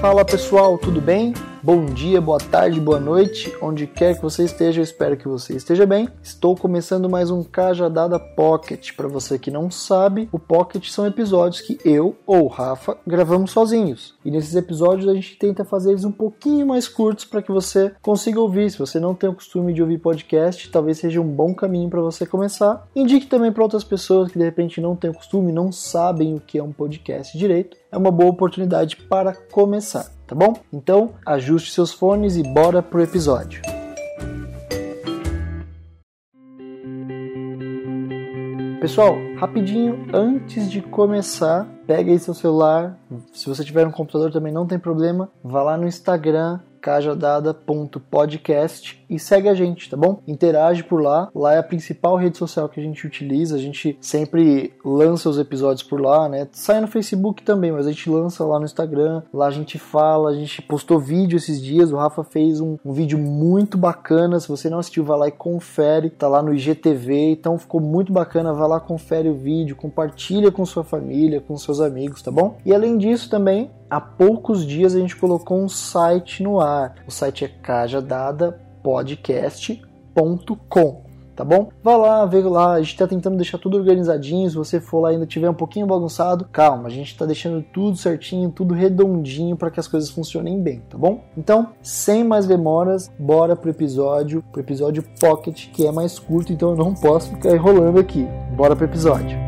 Fala pessoal, tudo bem? Bom dia, boa tarde, boa noite, onde quer que você esteja, eu espero que você esteja bem. Estou começando mais um Cajadada Pocket. Para você que não sabe, o Pocket são episódios que eu ou Rafa gravamos sozinhos. E nesses episódios a gente tenta fazer eles um pouquinho mais curtos para que você consiga ouvir. Se você não tem o costume de ouvir podcast, talvez seja um bom caminho para você começar. Indique também para outras pessoas que de repente não têm o costume, não sabem o que é um podcast direito. É uma boa oportunidade para começar tá bom? Então, ajuste seus fones e bora pro episódio. Pessoal, rapidinho antes de começar, pega aí seu celular. Se você tiver um computador também não tem problema, vá lá no Instagram cajadada.podcast e segue a gente, tá bom? Interage por lá. Lá é a principal rede social que a gente utiliza. A gente sempre lança os episódios por lá, né? Sai no Facebook também, mas a gente lança lá no Instagram. Lá a gente fala, a gente postou vídeo esses dias. O Rafa fez um, um vídeo muito bacana. Se você não assistiu, vai lá e confere. Tá lá no IGTV, então ficou muito bacana. Vai lá, confere o vídeo, compartilha com sua família, com seus amigos, tá bom? E além disso também, há poucos dias a gente colocou um site no ar. O site é cajadadapodcast.com tá bom? Vai lá, vê lá, a gente tá tentando deixar tudo organizadinho, se você for lá e ainda tiver um pouquinho bagunçado, calma, a gente tá deixando tudo certinho, tudo redondinho para que as coisas funcionem bem, tá bom? Então, sem mais demoras, bora pro episódio, pro episódio Pocket, que é mais curto, então eu não posso ficar enrolando aqui. Bora pro episódio.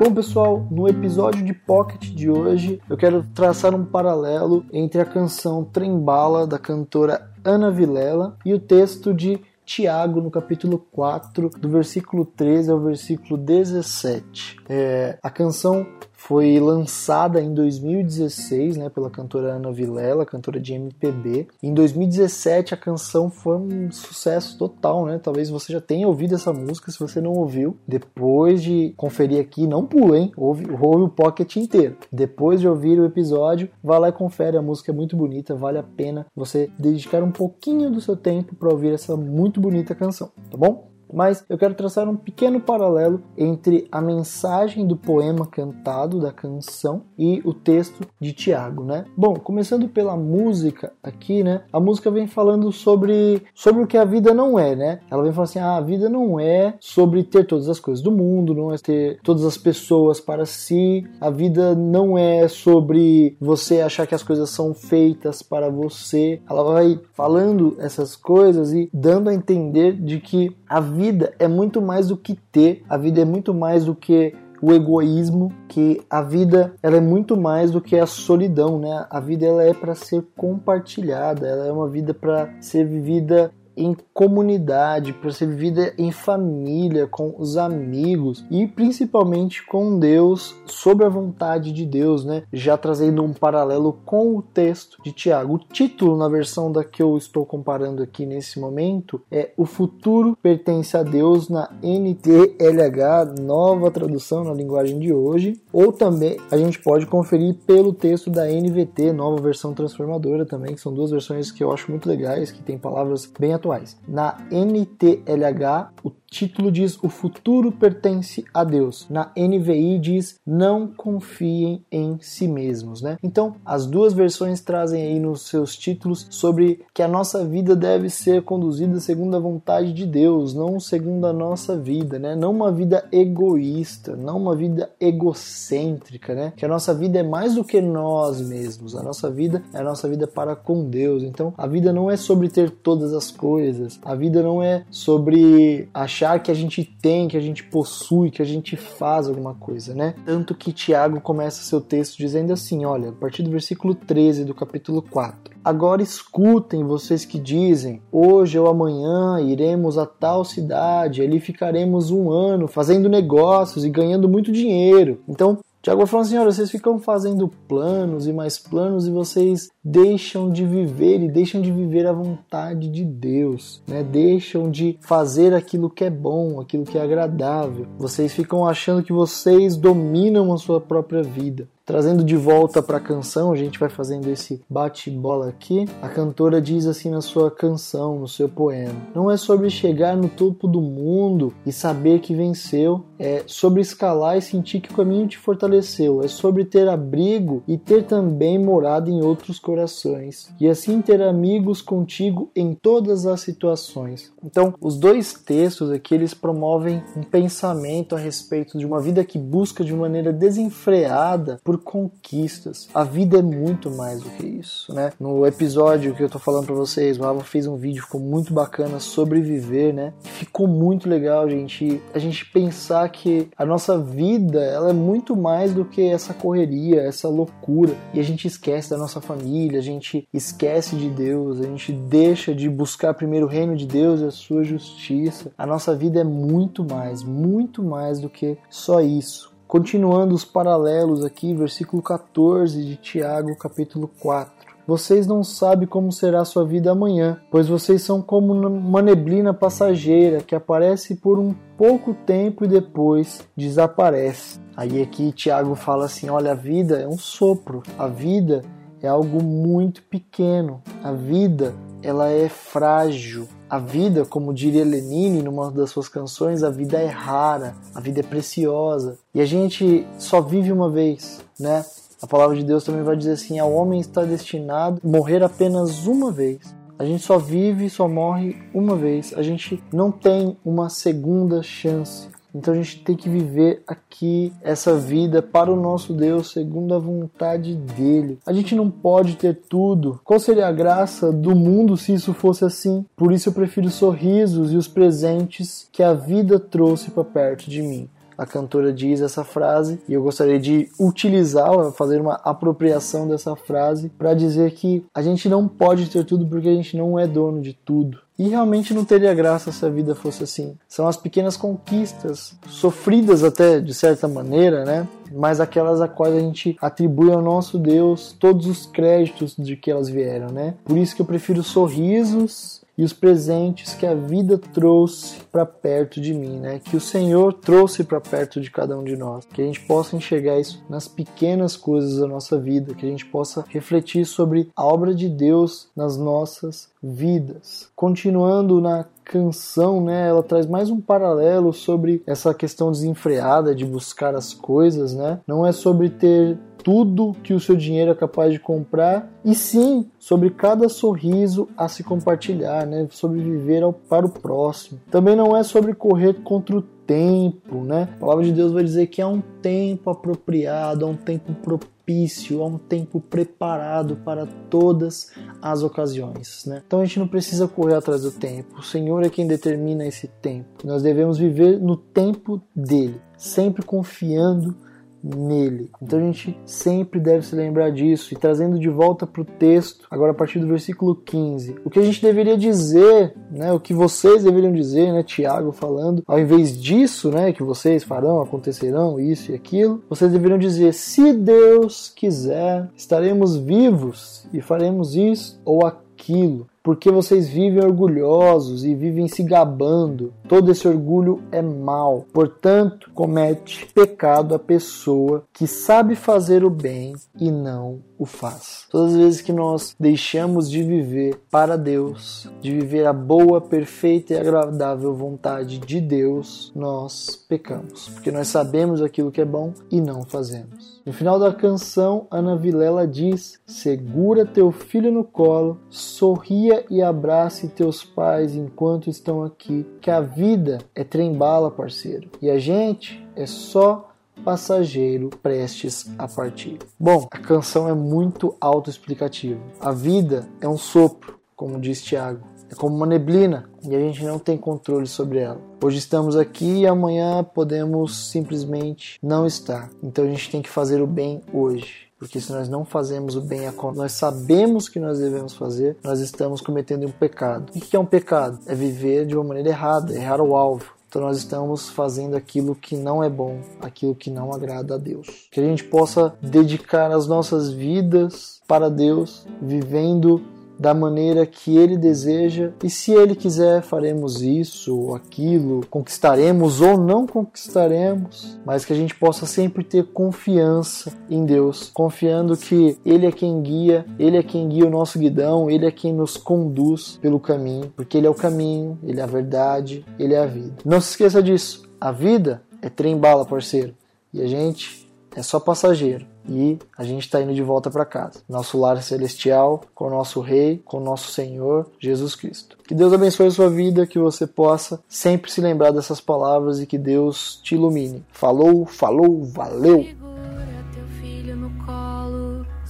Bom, pessoal, no episódio de Pocket de hoje, eu quero traçar um paralelo entre a canção Trembala da cantora Ana Vilela e o texto de Tiago, no capítulo 4, do versículo 13 ao versículo 17. É, a canção foi lançada em 2016, né, pela cantora Ana Vilela, cantora de MPB. Em 2017 a canção foi um sucesso total, né? Talvez você já tenha ouvido essa música, se você não ouviu. Depois de conferir aqui, não pula, hein? Ouve, ouve o pocket inteiro. Depois de ouvir o episódio, vá lá e confere, a música é muito bonita, vale a pena você dedicar um pouquinho do seu tempo para ouvir essa muito bonita canção, tá bom? Mas eu quero traçar um pequeno paralelo entre a mensagem do poema cantado da canção e o texto de Tiago, né? Bom, começando pela música aqui, né? A música vem falando sobre sobre o que a vida não é, né? Ela vem falando assim: ah, a vida não é sobre ter todas as coisas do mundo, não é ter todas as pessoas para si. A vida não é sobre você achar que as coisas são feitas para você. Ela vai falando essas coisas e dando a entender de que a vida é muito mais do que ter, a vida é muito mais do que o egoísmo, que a vida ela é muito mais do que a solidão, né? A vida ela é para ser compartilhada, ela é uma vida para ser vivida em comunidade, para ser vivida em família, com os amigos e principalmente com Deus, sob a vontade de Deus, né? Já trazendo um paralelo com o texto de Tiago. O título na versão da que eu estou comparando aqui nesse momento é O futuro pertence a Deus na NTLH, nova tradução na linguagem de hoje, ou também a gente pode conferir pelo texto da NVT, nova versão transformadora também, que são duas versões que eu acho muito legais, que tem palavras bem atuais atuais. Na NTLH, o título diz o futuro pertence a Deus. Na NVI diz não confiem em si mesmos, né? Então, as duas versões trazem aí nos seus títulos sobre que a nossa vida deve ser conduzida segundo a vontade de Deus, não segundo a nossa vida, né? Não uma vida egoísta, não uma vida egocêntrica, né? Que a nossa vida é mais do que nós mesmos. A nossa vida é a nossa vida para com Deus. Então, a vida não é sobre ter todas as coisas. A vida não é sobre achar achar que a gente tem, que a gente possui, que a gente faz alguma coisa, né? Tanto que Tiago começa seu texto dizendo assim, olha, a partir do versículo 13 do capítulo 4. Agora escutem vocês que dizem: hoje ou amanhã iremos a tal cidade, ali ficaremos um ano fazendo negócios e ganhando muito dinheiro. Então, Tiago falou assim: olha, vocês ficam fazendo planos e mais planos e vocês deixam de viver e deixam de viver a vontade de Deus, né? Deixam de fazer aquilo que é bom, aquilo que é agradável. Vocês ficam achando que vocês dominam a sua própria vida. Trazendo de volta para a canção, a gente vai fazendo esse bate-bola aqui. A cantora diz assim na sua canção, no seu poema: Não é sobre chegar no topo do mundo e saber que venceu, é sobre escalar e sentir que o caminho te fortaleceu, é sobre ter abrigo e ter também morado em outros corações, e assim ter amigos contigo em todas as situações. Então, os dois textos aqui eles promovem um pensamento a respeito de uma vida que busca de maneira desenfreada por conquistas. A vida é muito mais do que isso, né? No episódio que eu tô falando para vocês, o Rafa fez um vídeo, ficou muito bacana sobre viver, né? Ficou muito legal, gente, a gente pensar que a nossa vida, ela é muito mais do que essa correria, essa loucura, e a gente esquece da nossa família, a gente esquece de Deus, a gente deixa de buscar primeiro o reino de Deus e a sua justiça. A nossa vida é muito mais, muito mais do que só isso. Continuando os paralelos aqui, versículo 14 de Tiago, capítulo 4. Vocês não sabem como será sua vida amanhã, pois vocês são como uma neblina passageira que aparece por um pouco tempo e depois desaparece. Aí aqui Tiago fala assim: olha, a vida é um sopro, a vida é algo muito pequeno, a vida ela é frágil, a vida, como diria Lenine numa das suas canções, a vida é rara, a vida é preciosa. E a gente só vive uma vez, né? A palavra de Deus também vai dizer assim: ao homem está destinado a morrer apenas uma vez. A gente só vive, só morre uma vez. A gente não tem uma segunda chance. Então a gente tem que viver aqui essa vida para o nosso Deus segundo a vontade dele. A gente não pode ter tudo. Qual seria a graça do mundo se isso fosse assim? Por isso eu prefiro os sorrisos e os presentes que a vida trouxe para perto de mim a cantora diz essa frase e eu gostaria de utilizá-la, fazer uma apropriação dessa frase para dizer que a gente não pode ter tudo porque a gente não é dono de tudo. E realmente não teria graça se a vida fosse assim. São as pequenas conquistas, sofridas até de certa maneira, né? Mas aquelas a quais a gente atribui ao nosso Deus todos os créditos de que elas vieram, né? Por isso que eu prefiro sorrisos e os presentes que a vida trouxe para perto de mim, né? Que o Senhor trouxe para perto de cada um de nós. Que a gente possa enxergar isso nas pequenas coisas da nossa vida, que a gente possa refletir sobre a obra de Deus nas nossas vidas. Continuando na canção, né, ela traz mais um paralelo sobre essa questão desenfreada de buscar as coisas, né? Não é sobre ter tudo que o seu dinheiro é capaz de comprar, e sim sobre cada sorriso a se compartilhar, né? sobre viver ao, para o próximo. Também não é sobre correr contra o tempo, né? A palavra de Deus vai dizer que há um tempo apropriado, há um tempo propício, há um tempo preparado para todas as ocasiões, né? Então a gente não precisa correr atrás do tempo. O Senhor é quem determina esse tempo. Nós devemos viver no tempo dele, sempre confiando nele. Então a gente sempre deve se lembrar disso e trazendo de volta para o texto, agora a partir do versículo 15. O que a gente deveria dizer, né, o que vocês deveriam dizer, né, Tiago falando, ao invés disso, né, que vocês farão, acontecerão isso e aquilo, vocês deveriam dizer: se Deus quiser, estaremos vivos e faremos isso ou aquilo porque vocês vivem orgulhosos e vivem se gabando. Todo esse orgulho é mal. Portanto, comete pecado a pessoa que sabe fazer o bem e não o faz. Todas as vezes que nós deixamos de viver para Deus, de viver a boa, perfeita e agradável vontade de Deus, nós pecamos, porque nós sabemos aquilo que é bom e não fazemos. No final da canção, Ana Vilela diz: Segura teu filho no colo, sorria e abrace teus pais enquanto estão aqui, que a vida é trem-bala, parceiro, e a gente é só passageiro prestes a partir. Bom, a canção é muito autoexplicativa. A vida é um sopro, como diz Tiago. é como uma neblina e a gente não tem controle sobre ela. Hoje estamos aqui e amanhã podemos simplesmente não estar. Então a gente tem que fazer o bem hoje. Porque se nós não fazemos o bem a nós sabemos que nós devemos fazer, nós estamos cometendo um pecado. O que é um pecado? É viver de uma maneira errada, errar o alvo. Então nós estamos fazendo aquilo que não é bom, aquilo que não agrada a Deus. Que a gente possa dedicar as nossas vidas para Deus, vivendo da maneira que ele deseja, e se ele quiser, faremos isso ou aquilo, conquistaremos ou não conquistaremos, mas que a gente possa sempre ter confiança em Deus, confiando que ele é quem guia, ele é quem guia o nosso guidão, ele é quem nos conduz pelo caminho, porque ele é o caminho, ele é a verdade, ele é a vida. Não se esqueça disso, a vida é trem bala, parceiro, e a gente é só passageiro e a gente está indo de volta para casa. Nosso lar celestial, com o nosso Rei, com o nosso Senhor, Jesus Cristo. Que Deus abençoe a sua vida, que você possa sempre se lembrar dessas palavras e que Deus te ilumine. Falou, falou, valeu!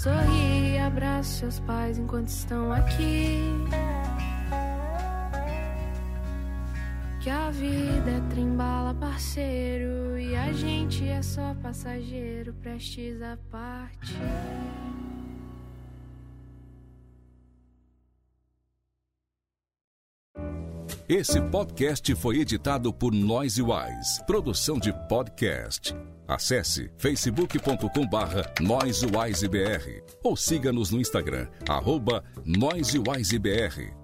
Sorri, abraça seus pais enquanto estão aqui. Que a vida é trembala, parceiro, e a gente é só passageiro, prestes a partir. Esse podcast foi editado por Noise Wise, produção de podcast. Acesse facebook.com barra NoiseWiseBR ou siga-nos no Instagram, arroba NoiseWiseBR.